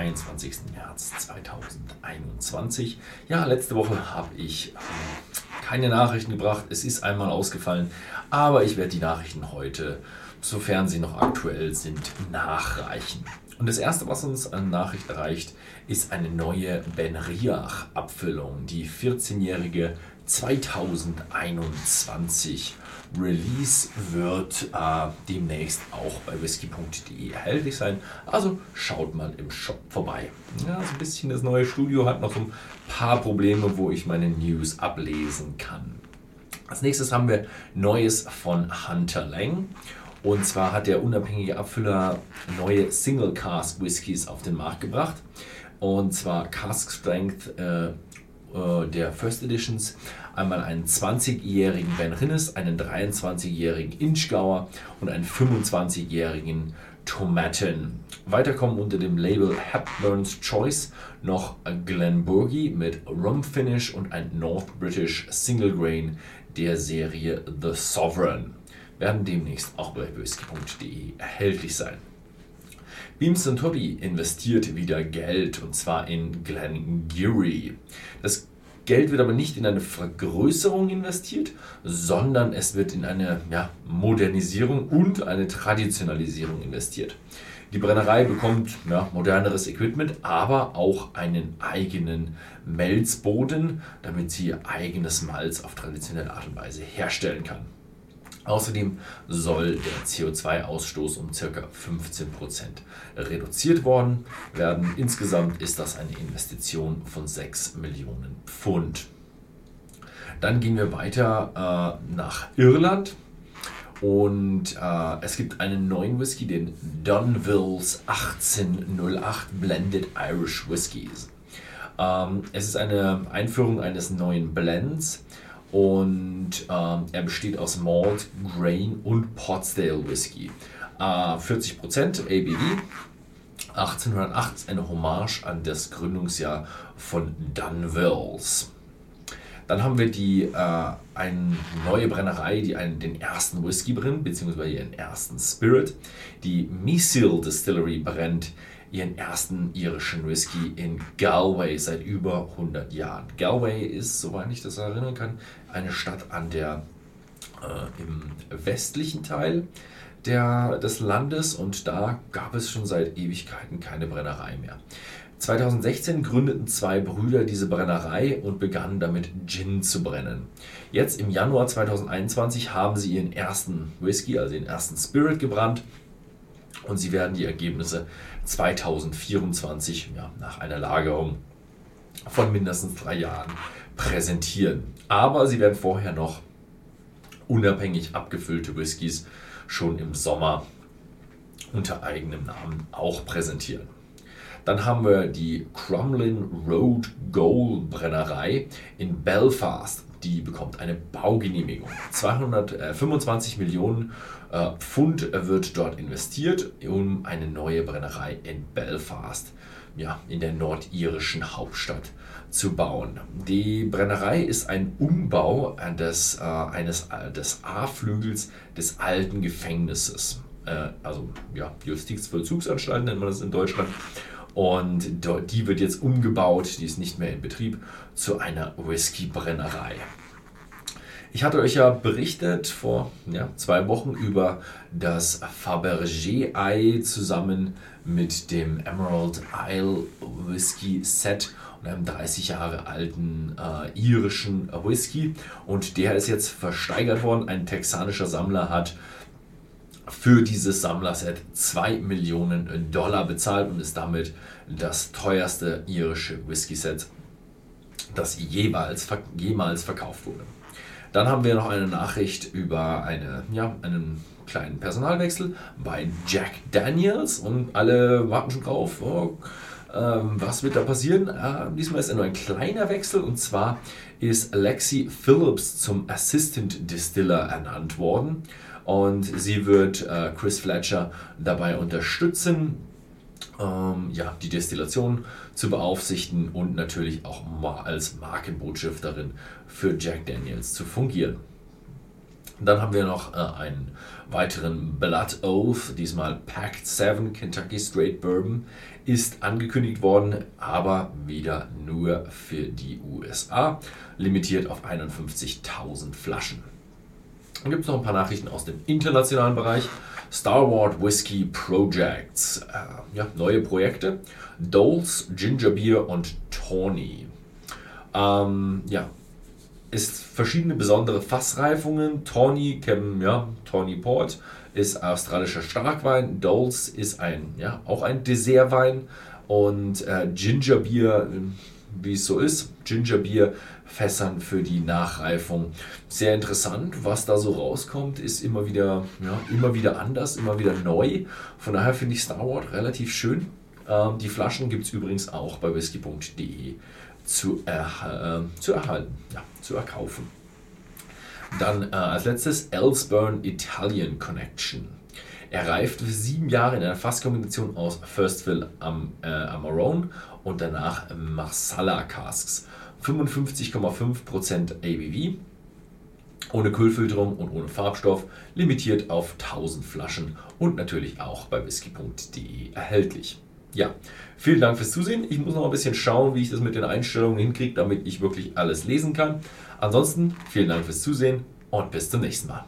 22. März 2021. Ja, letzte Woche habe ich ähm, keine Nachrichten gebracht. Es ist einmal ausgefallen, aber ich werde die Nachrichten heute, sofern sie noch aktuell sind, nachreichen. Und das erste, was uns an Nachricht erreicht, ist eine neue Ben Riach Abfüllung, die 14-jährige 2021 Release wird äh, demnächst auch bei whisky.de erhältlich sein. Also schaut mal im Shop vorbei. Ja, so ein bisschen das neue Studio hat noch ein paar Probleme, wo ich meine News ablesen kann. Als nächstes haben wir Neues von Hunter Lang. Und zwar hat der unabhängige Abfüller neue Single Cask Whiskys auf den Markt gebracht. Und zwar Cask Strength äh, äh, der First Editions einmal einen 20-jährigen Ben Rinnes, einen 23-jährigen Inchgauer und einen 25-jährigen Tomaten. Weiter kommen unter dem Label Hepburn's Choice noch Glenburgie mit Rum Finish und ein North British Single Grain der Serie The Sovereign. Werden demnächst auch bei whisky.de erhältlich sein. Beams Toddy investiert wieder Geld und zwar in Glen Geary. Das Geld wird aber nicht in eine Vergrößerung investiert, sondern es wird in eine ja, Modernisierung und eine Traditionalisierung investiert. Die Brennerei bekommt ja, moderneres Equipment, aber auch einen eigenen Melzboden, damit sie ihr eigenes Malz auf traditionelle Art und Weise herstellen kann. Außerdem soll der CO2-Ausstoß um ca. 15% reduziert worden werden. Insgesamt ist das eine Investition von 6 Millionen Pfund. Dann gehen wir weiter äh, nach Irland. Und äh, es gibt einen neuen Whisky, den Dunvilles 1808 Blended Irish Whiskies. Ähm, es ist eine Einführung eines neuen Blends und ähm, er besteht aus Malt, Grain und Pottsdale Whisky. Äh, 40% ABV. 1808 ist eine Hommage an das Gründungsjahr von Dunwells. Dann haben wir die, äh, eine neue Brennerei, die einen, den ersten Whisky brennt, beziehungsweise ihren ersten Spirit. Die Meseal Distillery brennt ihren ersten irischen Whisky in Galway seit über 100 Jahren. Galway ist, soweit ich das erinnern kann, eine Stadt an der, äh, im westlichen Teil der, des Landes und da gab es schon seit Ewigkeiten keine Brennerei mehr. 2016 gründeten zwei Brüder diese Brennerei und begannen damit Gin zu brennen. Jetzt im Januar 2021 haben sie ihren ersten Whisky, also den ersten Spirit gebrannt und sie werden die Ergebnisse 2024 ja, nach einer Lagerung von mindestens drei Jahren präsentieren. Aber sie werden vorher noch unabhängig abgefüllte Whiskys schon im Sommer unter eigenem Namen auch präsentieren. Dann haben wir die Crumlin Road Gold Brennerei in Belfast. Die bekommt eine Baugenehmigung. 225 Millionen äh, Pfund wird dort investiert, um eine neue Brennerei in Belfast, ja, in der nordirischen Hauptstadt zu bauen. Die Brennerei ist ein Umbau des, äh, eines, äh, des A-Flügels des alten Gefängnisses. Äh, also ja, Justizvollzugsanstalt nennt man das in Deutschland. Und die wird jetzt umgebaut, die ist nicht mehr in Betrieb, zu einer Whisky-Brennerei. Ich hatte euch ja berichtet vor ja, zwei Wochen über das Fabergé-Ei zusammen mit dem Emerald Isle Whisky Set und einem 30 Jahre alten äh, irischen Whisky. Und der ist jetzt versteigert worden. Ein texanischer Sammler hat für dieses Sammlerset 2 Millionen Dollar bezahlt und ist damit das teuerste irische Whisky-Set, das jemals, jemals verkauft wurde. Dann haben wir noch eine Nachricht über eine, ja, einen kleinen Personalwechsel bei Jack Daniels und alle warten schon drauf. Oh, ähm, was wird da passieren? Äh, diesmal ist nur ein kleiner Wechsel und zwar ist Lexi Phillips zum Assistant Distiller ernannt worden und sie wird äh, Chris Fletcher dabei unterstützen, ähm, ja, die Destillation zu beaufsichtigen und natürlich auch mal als Markenbotschafterin für Jack Daniels zu fungieren. Dann haben wir noch äh, einen weiteren Blood Oath, diesmal Pact 7 Kentucky Straight Bourbon, ist angekündigt worden, aber wieder nur für die USA, limitiert auf 51.000 Flaschen. Dann gibt es noch ein paar Nachrichten aus dem internationalen Bereich. Star Wars Whiskey Projects, äh, ja, neue Projekte. Doles, Ginger Beer und Tawny. Ähm, ja, ist verschiedene besondere Fassreifungen. Tawny ja Tawny Port ist australischer Starkwein. Doles ist ein ja auch ein Dessertwein und äh, Ginger Beer, wie es so ist, Ginger Beer Fässern für die Nachreifung. Sehr interessant, was da so rauskommt, ist immer wieder ja immer wieder anders, immer wieder neu. Von daher finde ich Star Wars relativ schön. Ähm, die Flaschen gibt es übrigens auch bei whisky.de zu, äh, zu erhalten, ja, zu erkaufen. Dann äh, als letztes Elsburn Italian Connection. Er reift für sieben Jahre in einer Fasskombination aus Firstville am äh, Amarone und danach Marsala Casks. 55,5% ABV, ohne Kühlfilterung und ohne Farbstoff, limitiert auf 1000 Flaschen und natürlich auch bei whisky.de erhältlich ja, vielen Dank fürs Zusehen. Ich muss noch ein bisschen schauen, wie ich das mit den Einstellungen hinkriege, damit ich wirklich alles lesen kann. Ansonsten vielen Dank fürs Zusehen und bis zum nächsten Mal.